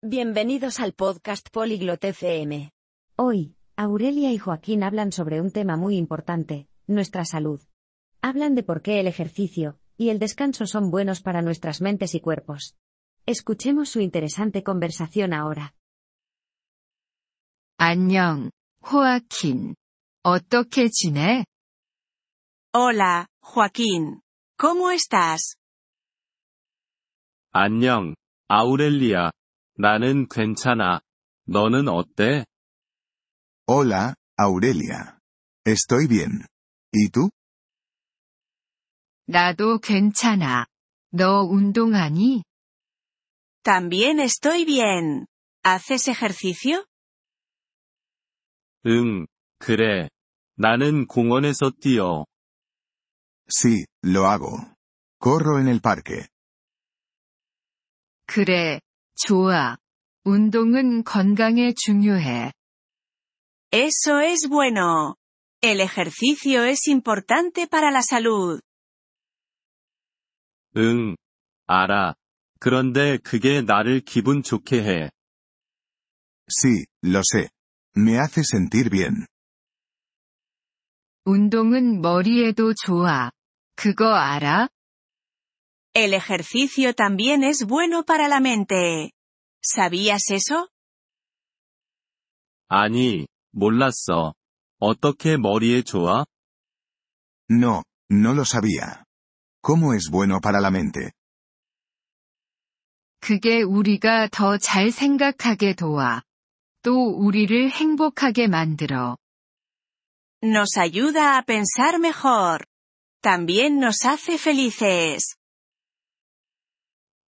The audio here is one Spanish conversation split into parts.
Bienvenidos al podcast Polyglot FM. Hoy, Aurelia y Joaquín hablan sobre un tema muy importante, nuestra salud. Hablan de por qué el ejercicio y el descanso son buenos para nuestras mentes y cuerpos. Escuchemos su interesante conversación ahora. 안녕, 호아킨. 어떻게 지내? Hola, Joaquín. ¿Cómo estás? 안녕, 아우렐리아. 나는 괜찮아. 너는 어때? Hola, Aurelia. Estoy bien. ¿Y tú? 나도 괜찮아. 너 운동하니? También estoy bien. ¿Haces ejercicio? 응, 그래. 나는 공원에서 뛰어. Sí, lo hago. Corro en el parque. 그래, 좋아. 운동은 건강에 중요해. Eso es bueno. El ejercicio es importante para la salud. 응, 알아. 그런데 그게 나를 기분 좋게 해. Sí, lo sé. Me hace sentir bien. 운동은 머리에도 좋아. 그거 알아? El ejercicio también es bueno para la mente. ¿Sabías eso? 아니, 몰랐어. 어떻게 머리에 좋아? No, no lo sabía. ¿Cómo es bueno para la mente? 그게 우리가 더 잘 생각하게 도와. 또 우리를 행복하게 만들어. Nos ayuda a pensar mejor. También nos hace felices.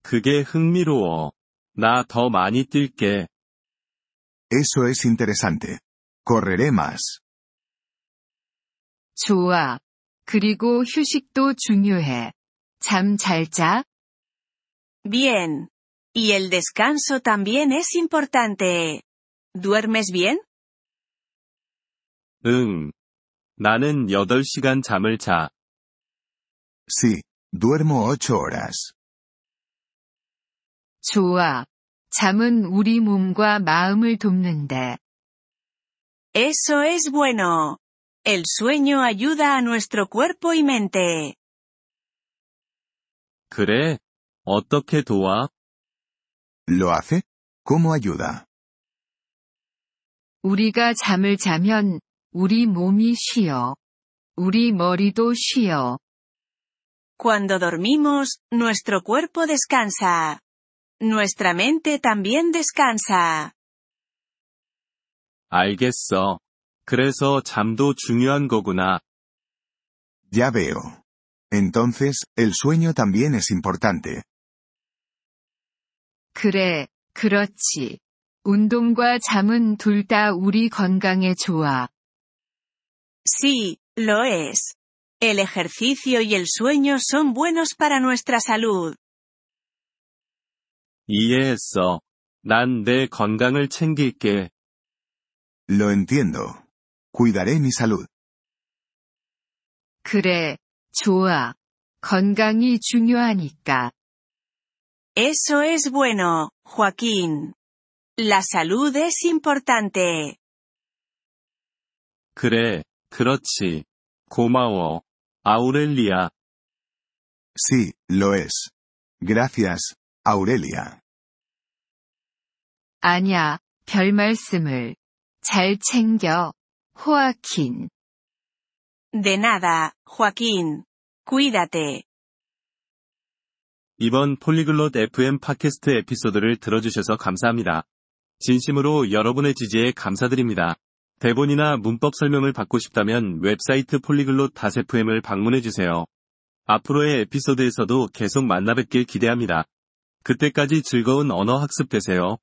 그게 흥미로워. 나 더 많이 뛸게. Eso es interesante. Correré más. 좋아. 그리고 휴식도 중요해. 잠 잘 자? Bien. Y el descanso también es importante. ¿Duermes bien? 응. 나는 8시간 잠을 자. Sí, duermo ocho horas. 좋아. 잠은 우리 몸과 마음을 돕는데. Eso es bueno. El sueño ayuda a nuestro cuerpo y mente. 그래? 어떻게 도와? ¿Lo hace? ¿Cómo ayuda? 우리가 잠을 자면 우리 몸이 쉬어. 우리 머리도 쉬어. Cuando dormimos, nuestro cuerpo descansa. Nuestra mente también descansa. 알겠어. 그래서 잠도 중요한 거구나. Ya veo. Entonces, el sueño también es importante. 그래, 그렇지. 운동과 잠은 둘 다 우리 건강에 좋아. Sí, lo es. El ejercicio y el sueño son buenos para nuestra salud. 이해했어. 난 내 건강을 챙길게. Lo entiendo. Cuidaré mi salud. 그래, 좋아. 건강이 중요하니까. Eso es bueno, Joaquín. La salud es importante. 그래, 그렇지. 고마워. 아우렐리아. Sí, lo es. Gracias, Aurelia. 아냐, 별 말씀을. 잘 챙겨. 호아킨. De nada, Joaquín. Cuídate. 이번 폴리글롯 FM 팟캐스트 에피소드를 들어주셔서 감사합니다. 진심으로 여러분의 지지에 감사드립니다. 대본이나 문법 설명을 받고 싶다면 웹사이트 폴리글롯 FM을 방문해주세요. 앞으로의 에피소드에서도 계속 만나뵙길 기대합니다. 그때까지 즐거운 언어 학습 되세요.